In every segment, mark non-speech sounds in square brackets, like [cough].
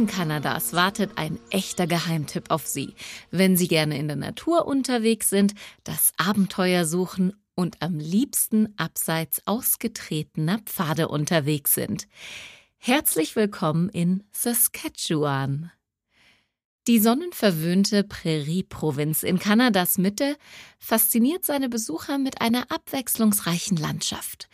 Herzen Kanadas wartet ein echter Geheimtipp auf Sie, wenn Sie gerne in der Natur unterwegs sind, das Abenteuer suchen und am liebsten abseits ausgetretener Pfade unterwegs sind. Herzlich willkommen in Saskatchewan. Die sonnenverwöhnte Prärie-Provinz in Kanadas Mitte fasziniert seine Besucher mit einer abwechslungsreichen Landschaft.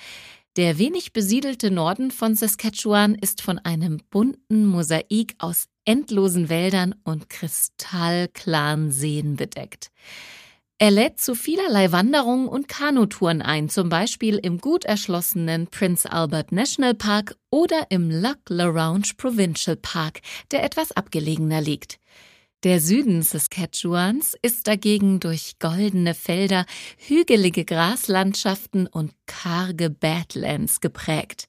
Der wenig besiedelte Norden von Saskatchewan ist von einem bunten Mosaik aus endlosen Wäldern und kristallklaren Seen bedeckt. Er lädt zu vielerlei Wanderungen und Kanutouren ein, zum Beispiel im gut erschlossenen Prince Albert National Park oder im Lac La Ronge Provincial Park, der etwas abgelegener liegt. Der Süden Saskatchewans ist dagegen durch goldene Felder, hügelige Graslandschaften und karge Badlands geprägt.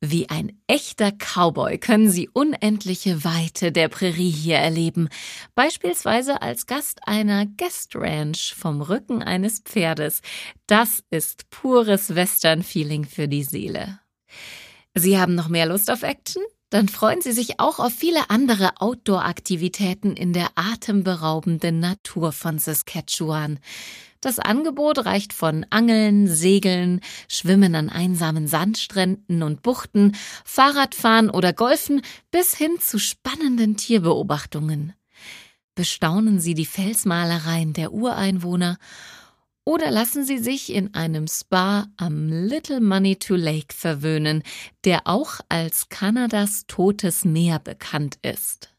Wie ein echter Cowboy können Sie unendliche Weite der Prärie hier erleben, beispielsweise als Gast einer Guest Ranch vom Rücken eines Pferdes. Das ist pures Western-Feeling für die Seele. Sie haben noch mehr Lust auf Action? Dann freuen Sie sich auch auf viele andere Outdoor-Aktivitäten in der atemberaubenden Natur von Saskatchewan. Das Angebot reicht von Angeln, Segeln, Schwimmen an einsamen Sandstränden und Buchten, Fahrradfahren oder Golfen bis hin zu spannenden Tierbeobachtungen. Bestaunen Sie die Felsmalereien der Ureinwohner oder lassen Sie sich in einem Spa am Little Money to Lake verwöhnen, der auch als Kanadas Totes Meer bekannt ist.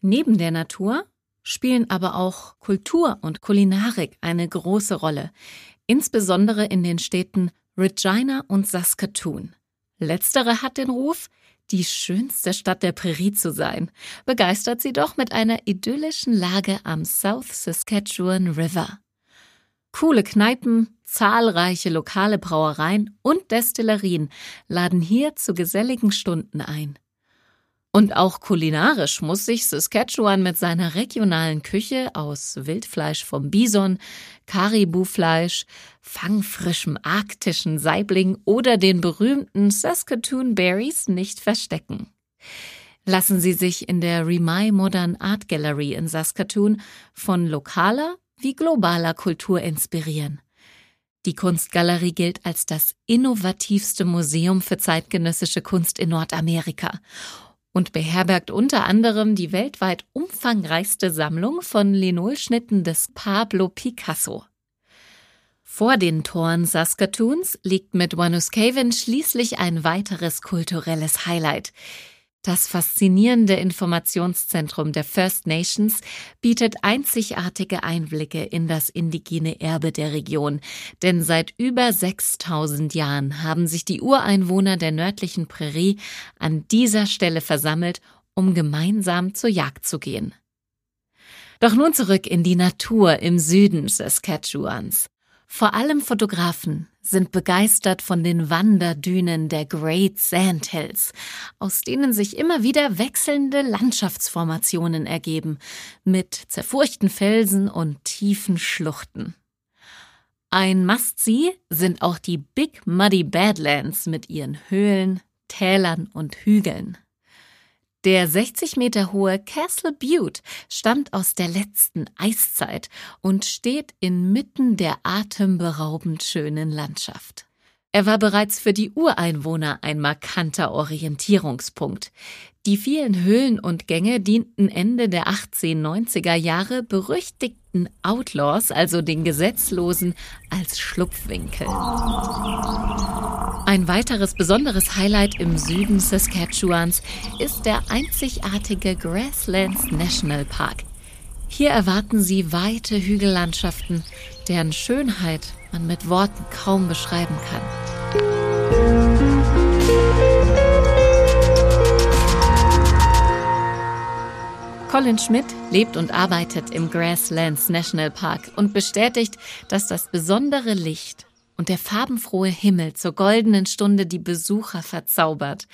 Neben der Natur spielen aber auch Kultur und Kulinarik eine große Rolle, insbesondere in den Städten Regina und Saskatoon. Letztere hat den Ruf, die schönste Stadt der Prärie zu sein, begeistert sie doch mit einer idyllischen Lage am South Saskatchewan River. Coole Kneipen, zahlreiche lokale Brauereien und Destillerien laden hier zu geselligen Stunden ein. Und auch kulinarisch muss sich Saskatchewan mit seiner regionalen Küche aus Wildfleisch vom Bison, Karibufleisch, fangfrischem arktischen Saibling oder den berühmten Saskatoon Berries nicht verstecken. Lassen Sie sich in der Remai Modern Art Gallery in Saskatoon von lokaler wie globaler Kultur inspirieren. Die Kunstgalerie gilt als das innovativste Museum für zeitgenössische Kunst in Nordamerika und beherbergt unter anderem die weltweit umfangreichste Sammlung von Linolschnitten des Pablo Picasso. Vor den Toren Saskatoons liegt mit Wanuskewin schließlich ein weiteres kulturelles Highlight. Das faszinierende Informationszentrum der First Nations bietet einzigartige Einblicke in das indigene Erbe der Region, denn seit über 6000 Jahren haben sich die Ureinwohner der nördlichen Prärie an dieser Stelle versammelt, um gemeinsam zur Jagd zu gehen. Doch nun zurück in die Natur im Süden Saskatchewans. Vor allem Fotografen sind begeistert von den Wanderdünen der Great Sandhills, aus denen sich immer wieder wechselnde Landschaftsformationen ergeben, mit zerfurchten Felsen und tiefen Schluchten. Ein Must-See sind auch die Big Muddy Badlands mit ihren Höhlen, Tälern und Hügeln. Der 60 Meter hohe Castle Butte stammt aus der letzten Eiszeit und steht inmitten der atemberaubend schönen Landschaft. Er war bereits für die Ureinwohner ein markanter Orientierungspunkt. Die vielen Höhlen und Gänge dienten Ende der 1890er Jahre berüchtigten Outlaws, also den Gesetzlosen, als Schlupfwinkel. Ein weiteres besonderes Highlight im Süden Saskatchewans ist der einzigartige Grasslands National Park. Hier erwarten Sie weite Hügellandschaften, deren Schönheit man mit Worten kaum beschreiben kann. Colin Schmidt lebt und arbeitet im Grasslands National Park und bestätigt, dass das besondere Licht und der farbenfrohe Himmel zur goldenen Stunde die Besucher verzaubert.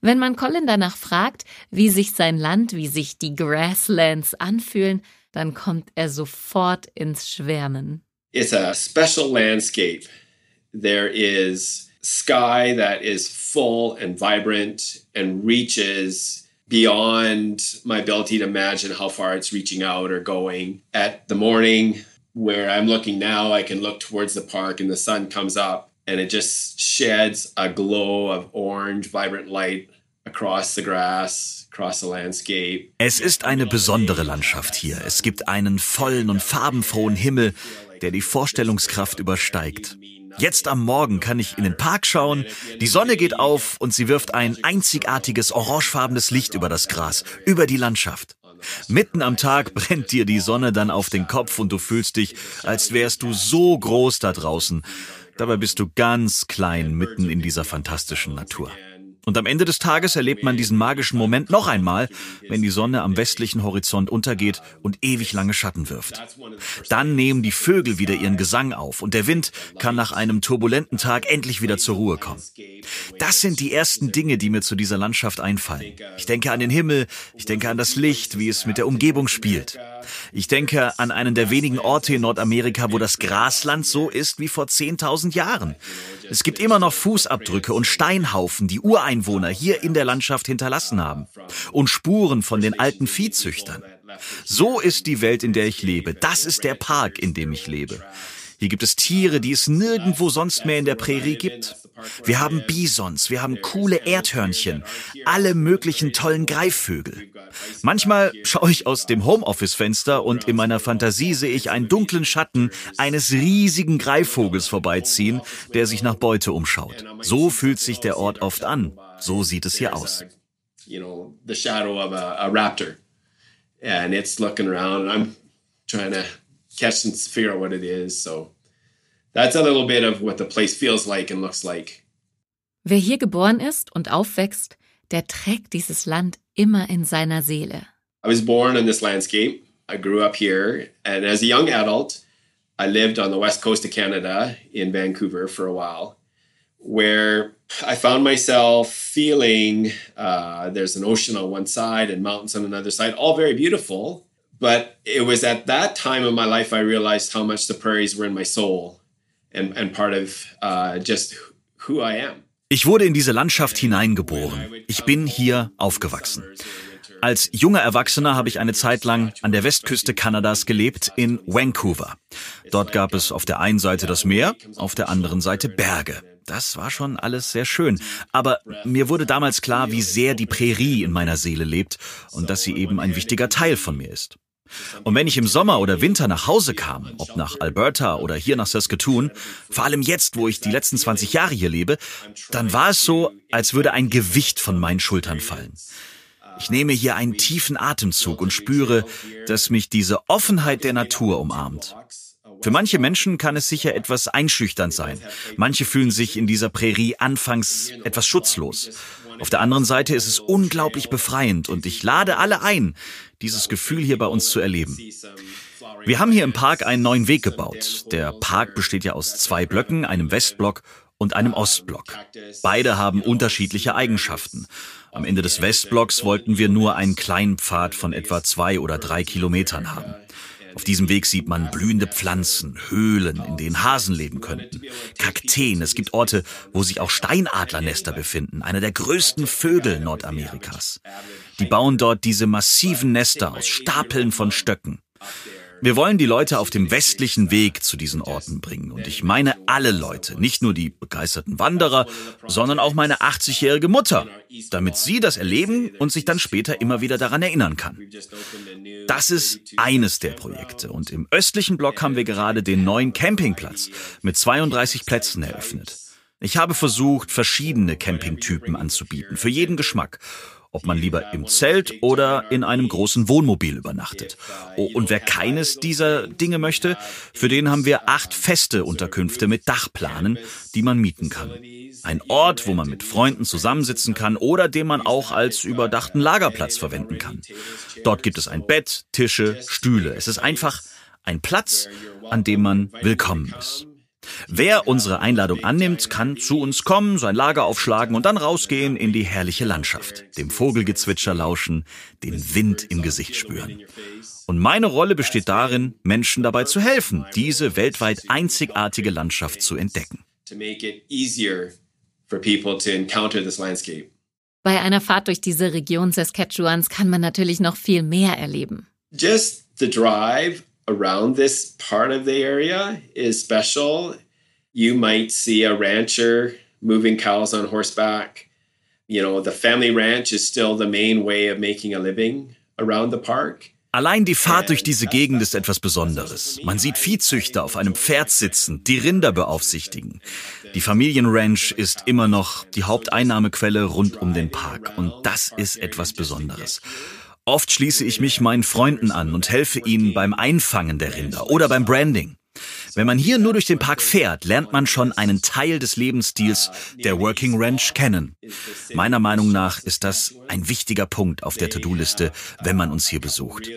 Wenn man Colin danach fragt, wie sich sein Land, wie sich die Grasslands anfühlen, dann kommt er sofort ins Schwärmen. It's a special landscape. There is sky that is full and vibrant and reaches beyond my ability to imagine how far it's reaching out or going. At the morning, where I'm looking now, I can look towards the park and the sun comes up and it just sheds a glow of orange, vibrant light across the grass, across the landscape. Es ist eine besondere Landschaft hier. Es gibt einen vollen und farbenfrohen Himmel, der die Vorstellungskraft übersteigt. Jetzt am Morgen kann ich in den Park schauen, die Sonne geht auf und sie wirft ein einzigartiges orangefarbenes Licht über das Gras, über die Landschaft. Mitten am Tag [laughs] brennt dir die Sonne dann auf den Kopf und du fühlst dich, als wärst du so groß da draußen. Dabei bist du ganz klein mitten in dieser fantastischen Natur. Und am Ende des Tages erlebt man diesen magischen Moment noch einmal, wenn die Sonne am westlichen Horizont untergeht und ewig lange Schatten wirft. Dann nehmen die Vögel wieder ihren Gesang auf und der Wind kann nach einem turbulenten Tag endlich wieder zur Ruhe kommen. Das sind die ersten Dinge, die mir zu dieser Landschaft einfallen. Ich denke an den Himmel, ich denke an das Licht, wie es mit der Umgebung spielt. Ich denke an einen der wenigen Orte in Nordamerika, wo das Grasland so ist wie vor 10.000 Jahren. Es gibt immer noch Fußabdrücke und Steinhaufen, die Ureinwohner hier in der Landschaft hinterlassen haben. Und Spuren von den alten Viehzüchtern. So ist die Welt, in der ich lebe. Das ist der Park, in dem ich lebe. Hier gibt es Tiere, die es nirgendwo sonst mehr in der Prärie gibt. Wir haben Bisons, wir haben coole Erdhörnchen, alle möglichen tollen Greifvögel. Manchmal schaue ich aus dem Homeoffice-Fenster und in meiner Fantasie sehe ich einen dunklen Schatten eines riesigen Greifvogels vorbeiziehen, der sich nach Beute umschaut. So fühlt sich der Ort oft an. So sieht es hier aus. And it's looking around and I'm trying to catch and figure out what it is. So that's a little bit of what the place feels like and looks like. Wer hier geboren ist und aufwächst, der trägt dieses Land immer in seiner Seele. I was born in this landscape. I grew up here, and as a young adult, I lived on the west coast of Canada in Vancouver for a while, where I found myself feeling uh, there's an ocean on one side and mountains on another side, all very beautiful. But it was at that time of my life I realized how much the prairies were in my soul and, and part of uh, just who I am. Ich wurde in diese Landschaft hineingeboren. Ich bin hier aufgewachsen. Als junger Erwachsener habe ich eine Zeit lang an der Westküste Kanadas gelebt, in Vancouver. Dort gab es auf der einen Seite das Meer, auf der anderen Seite Berge. Das war schon alles sehr schön. Aber mir wurde damals klar, wie sehr die Prärie in meiner Seele lebt und dass sie eben ein wichtiger Teil von mir ist. Und wenn ich im Sommer oder Winter nach Hause kam, ob nach Alberta oder hier nach Saskatoon, vor allem jetzt, wo ich die letzten 20 Jahre hier lebe, dann war es so, als würde ein Gewicht von meinen Schultern fallen. Ich nehme hier einen tiefen Atemzug und spüre, dass mich diese Offenheit der Natur umarmt. Für manche Menschen kann es sicher etwas einschüchternd sein. Manche fühlen sich in dieser Prärie anfangs etwas schutzlos. Auf der anderen Seite ist es unglaublich befreiend und ich lade alle ein, dieses Gefühl hier bei uns zu erleben. Wir haben hier im Park einen neuen Weg gebaut. Der Park besteht ja aus zwei Blöcken, einem Westblock und einem Ostblock. Beide haben unterschiedliche Eigenschaften. Am Ende des Westblocks wollten wir nur einen kleinen Pfad von etwa zwei oder drei Kilometern haben. Auf diesem Weg sieht man blühende Pflanzen, Höhlen, in denen Hasen leben könnten, Kakteen. Es gibt Orte, wo sich auch Steinadlernester befinden, einer der größten Vögel Nordamerikas. Die bauen dort diese massiven Nester aus Stapeln von Stöcken. Wir wollen die Leute auf dem westlichen Weg zu diesen Orten bringen. Und ich meine alle Leute, nicht nur die begeisterten Wanderer, sondern auch meine 80-jährige Mutter, damit sie das erleben und sich dann später immer wieder daran erinnern kann. Das ist eines der Projekte. Und im östlichen Block haben wir gerade den neuen Campingplatz mit 32 Plätzen eröffnet. Ich habe versucht, verschiedene Campingtypen anzubieten, für jeden Geschmack ob man lieber im Zelt oder in einem großen Wohnmobil übernachtet. Oh, und wer keines dieser Dinge möchte, für den haben wir acht feste Unterkünfte mit Dachplanen, die man mieten kann. Ein Ort, wo man mit Freunden zusammensitzen kann oder den man auch als überdachten Lagerplatz verwenden kann. Dort gibt es ein Bett, Tische, Stühle. Es ist einfach ein Platz, an dem man willkommen ist. Wer unsere Einladung annimmt, kann zu uns kommen, sein Lager aufschlagen und dann rausgehen in die herrliche Landschaft, dem Vogelgezwitscher lauschen, den Wind im Gesicht spüren. Und meine Rolle besteht darin, Menschen dabei zu helfen, diese weltweit einzigartige Landschaft zu entdecken. Bei einer Fahrt durch diese Region Saskatchewans kann man natürlich noch viel mehr erleben. Just the drive around this part of the area is special. You might see a rancher moving cows on horseback. You know, the family ranch is still the main way of making a living around the park. Allein die Fahrt durch diese Gegend ist etwas Besonderes. Man sieht Viehzüchter auf einem Pferd sitzen, die Rinder beaufsichtigen. Die Familienranch ist immer noch die Haupteinnahmequelle rund um den Park. Und das ist etwas Besonderes. Oft schließe ich mich meinen Freunden an und helfe ihnen beim Einfangen der Rinder oder beim Branding. Wenn man hier nur durch den Park fährt, lernt man schon einen Teil des Lebensstils der Working Ranch kennen. Meiner Meinung nach ist das ein wichtiger Punkt auf der To-Do-Liste, wenn man uns hier besucht.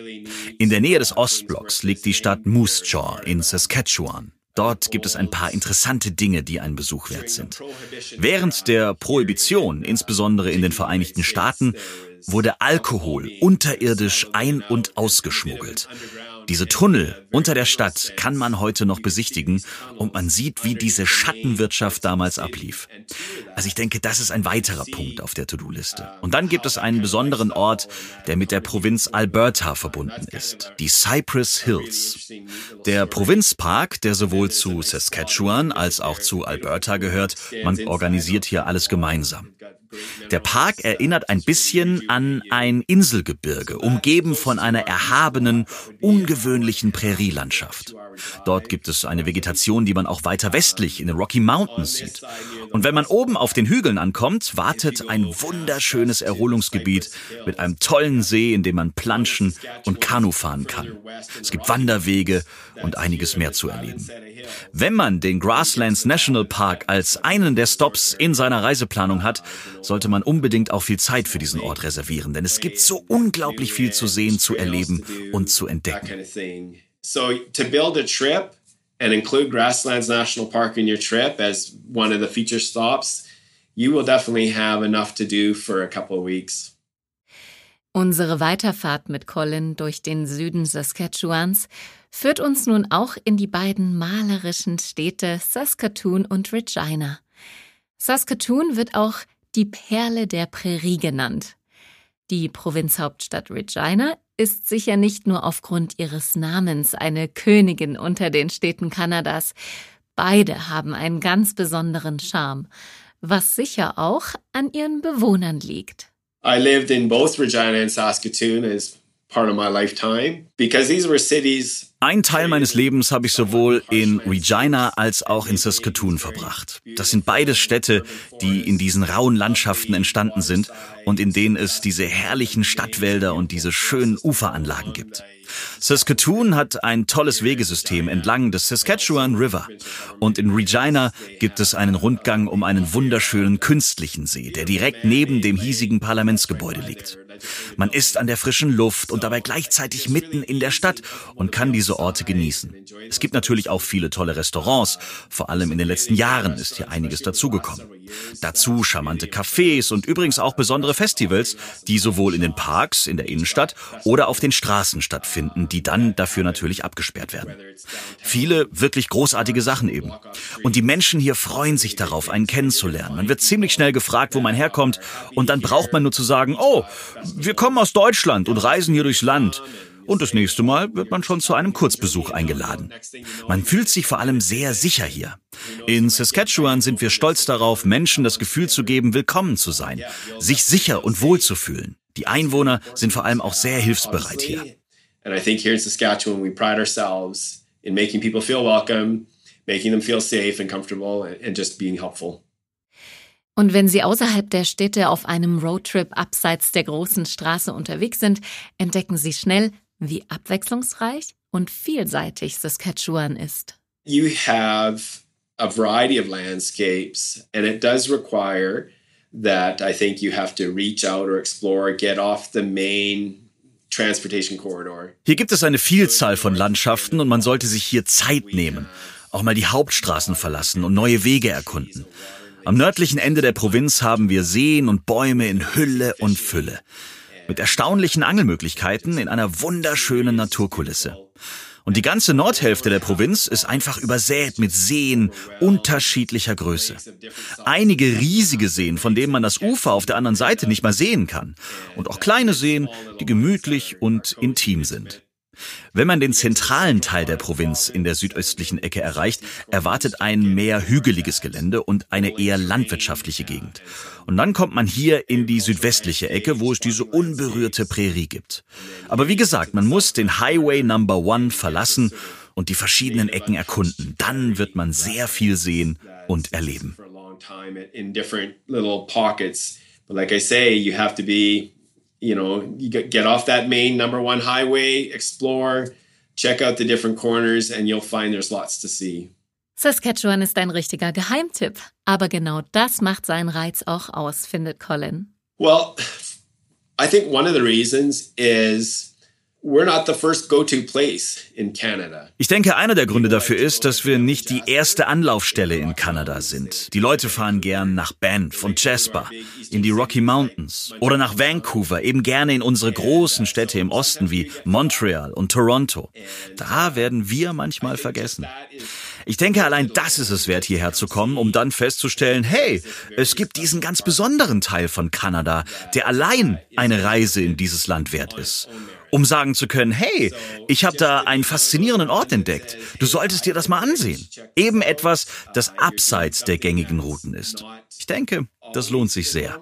In der Nähe des Ostblocks liegt die Stadt Moose Jaw in Saskatchewan. Dort gibt es ein paar interessante Dinge, die einen Besuch wert sind. Während der Prohibition, insbesondere in den Vereinigten Staaten, wurde Alkohol unterirdisch ein- und ausgeschmuggelt. Diese Tunnel unter der Stadt kann man heute noch besichtigen und man sieht, wie diese Schattenwirtschaft damals ablief. Also ich denke, das ist ein weiterer Punkt auf der To-Do-Liste. Und dann gibt es einen besonderen Ort, der mit der Provinz Alberta verbunden ist, die Cypress Hills. Der Provinzpark, der sowohl zu Saskatchewan als auch zu Alberta gehört, man organisiert hier alles gemeinsam. Der Park erinnert ein bisschen an ein Inselgebirge, umgeben von einer erhabenen, ungewöhnlichen Prärielandschaft. Dort gibt es eine Vegetation, die man auch weiter westlich in den Rocky Mountains sieht. Und wenn man oben auf den Hügeln ankommt, wartet ein wunderschönes Erholungsgebiet mit einem tollen See, in dem man planschen und Kanu fahren kann. Es gibt Wanderwege und einiges mehr zu erleben. Wenn man den Grasslands National Park als einen der Stops in seiner Reiseplanung hat, sollte man unbedingt auch viel Zeit für diesen Ort reservieren, denn es gibt so unglaublich viel zu sehen, zu erleben und zu entdecken. So to build a trip and include Grasslands National Park in your trip as one of the feature stops, you will definitely have enough to do for a couple of weeks. Unsere Weiterfahrt mit Colin durch den Süden Saskatchewans führt uns nun auch in die beiden malerischen Städte Saskatoon und Regina. Saskatoon wird auch die Perle der Prärie genannt. Die Provinzhauptstadt Regina ist sicher nicht nur aufgrund ihres Namens eine Königin unter den Städten Kanadas. Beide haben einen ganz besonderen Charme, was sicher auch an ihren Bewohnern liegt. I lived in both Regina and Saskatoon as part of my lifetime because these were cities ein Teil meines Lebens habe ich sowohl in Regina als auch in Saskatoon verbracht. Das sind beides Städte, die in diesen rauen Landschaften entstanden sind und in denen es diese herrlichen Stadtwälder und diese schönen Uferanlagen gibt. Saskatoon hat ein tolles Wegesystem entlang des Saskatchewan River. Und in Regina gibt es einen Rundgang um einen wunderschönen künstlichen See, der direkt neben dem hiesigen Parlamentsgebäude liegt. Man ist an der frischen Luft und dabei gleichzeitig mitten in der Stadt und kann diese Orte genießen. Es gibt natürlich auch viele tolle Restaurants. Vor allem in den letzten Jahren ist hier einiges dazugekommen. Dazu charmante Cafés und übrigens auch besondere Festivals, die sowohl in den Parks, in der Innenstadt oder auf den Straßen stattfinden, die dann dafür natürlich abgesperrt werden. Viele wirklich großartige Sachen eben. Und die Menschen hier freuen sich darauf, einen kennenzulernen. Man wird ziemlich schnell gefragt, wo man herkommt und dann braucht man nur zu sagen, oh, wir kommen aus Deutschland und reisen hier durchs Land. Und das nächste Mal wird man schon zu einem Kurzbesuch eingeladen. Man fühlt sich vor allem sehr sicher hier. In Saskatchewan sind wir stolz darauf, Menschen das Gefühl zu geben, willkommen zu sein, sich sicher und wohl zu fühlen. Die Einwohner sind vor allem auch sehr hilfsbereit hier. And I think here in Saskatchewan we pride ourselves in making people feel welcome, making them feel safe and comfortable and just being helpful. Und wenn Sie außerhalb der Städte auf einem Roadtrip abseits der großen Straße unterwegs sind, entdecken Sie schnell, wie abwechslungsreich und vielseitig Saskatchewan ist. You have a variety of landscapes and it does require that I think you have to reach out or explore, get off the main transportation corridor. Hier gibt es eine Vielzahl von Landschaften und man sollte sich hier Zeit nehmen, auch mal die Hauptstraßen verlassen und neue Wege erkunden. Am nördlichen Ende der Provinz haben wir Seen und Bäume in Hülle und Fülle mit erstaunlichen Angelmöglichkeiten in einer wunderschönen Naturkulisse. Und die ganze Nordhälfte der Provinz ist einfach übersät mit Seen unterschiedlicher Größe. Einige riesige Seen, von denen man das Ufer auf der anderen Seite nicht mal sehen kann. Und auch kleine Seen, die gemütlich und intim sind. Wenn man den zentralen Teil der Provinz in der südöstlichen Ecke erreicht, erwartet ein mehr hügeliges Gelände und eine eher landwirtschaftliche Gegend. Und dann kommt man hier in die südwestliche Ecke, wo es diese unberührte Prärie gibt. Aber wie gesagt, man muss den Highway Number One verlassen und die verschiedenen Ecken erkunden. Dann wird man sehr viel sehen und erleben. Like I say, you have to be you know, you get off that main number one highway, explore, check out the different corners, and you'll find there's lots to see. Saskatchewan ist ein richtiger Geheimtipp, aber genau das macht seinen Reiz auch aus, findet Colin. Well, I think one of the reasons is ich denke, einer der Gründe dafür ist, dass wir nicht die erste Anlaufstelle in Kanada sind. Die Leute fahren gern nach Banff und Jasper, in die Rocky Mountains oder nach Vancouver, eben gerne in unsere großen Städte im Osten wie Montreal und Toronto. Da werden wir manchmal vergessen. Ich denke, allein das ist es wert, hierher zu kommen, um dann festzustellen, hey, es gibt diesen ganz besonderen Teil von Kanada, der allein eine Reise in dieses Land wert ist um sagen zu können, hey, ich habe da einen faszinierenden Ort entdeckt. Du solltest dir das mal ansehen. Eben etwas, das abseits der gängigen Routen ist. Ich denke, das lohnt sich sehr.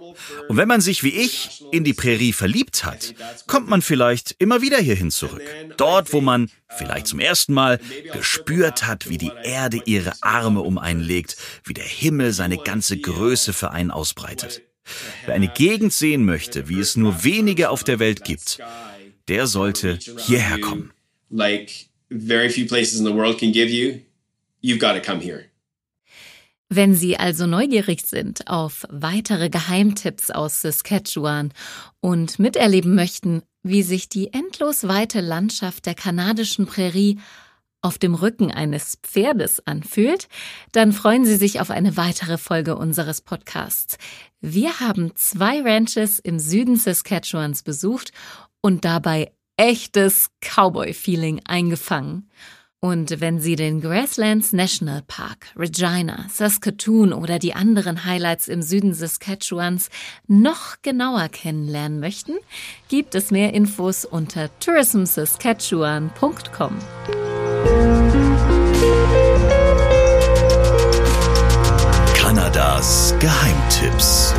Und wenn man sich wie ich in die Prärie verliebt hat, kommt man vielleicht immer wieder hierhin zurück. Dort, wo man vielleicht zum ersten Mal gespürt hat, wie die Erde ihre Arme um einen legt, wie der Himmel seine ganze Größe für einen ausbreitet. Wer eine Gegend sehen möchte, wie es nur wenige auf der Welt gibt, der sollte hierher kommen. Like very few places in the world can give you, you've got to come here. Wenn Sie also neugierig sind auf weitere Geheimtipps aus Saskatchewan und miterleben möchten, wie sich die endlos weite Landschaft der kanadischen Prärie auf dem Rücken eines Pferdes anfühlt, dann freuen Sie sich auf eine weitere Folge unseres Podcasts. Wir haben zwei Ranches im Süden Saskatchewans besucht und dabei echtes Cowboy-Feeling eingefangen. Und wenn Sie den Grasslands National Park, Regina, Saskatoon oder die anderen Highlights im Süden Saskatchewans noch genauer kennenlernen möchten, gibt es mehr Infos unter tourismsaskatchewan.com. Kanadas Geheimtipps.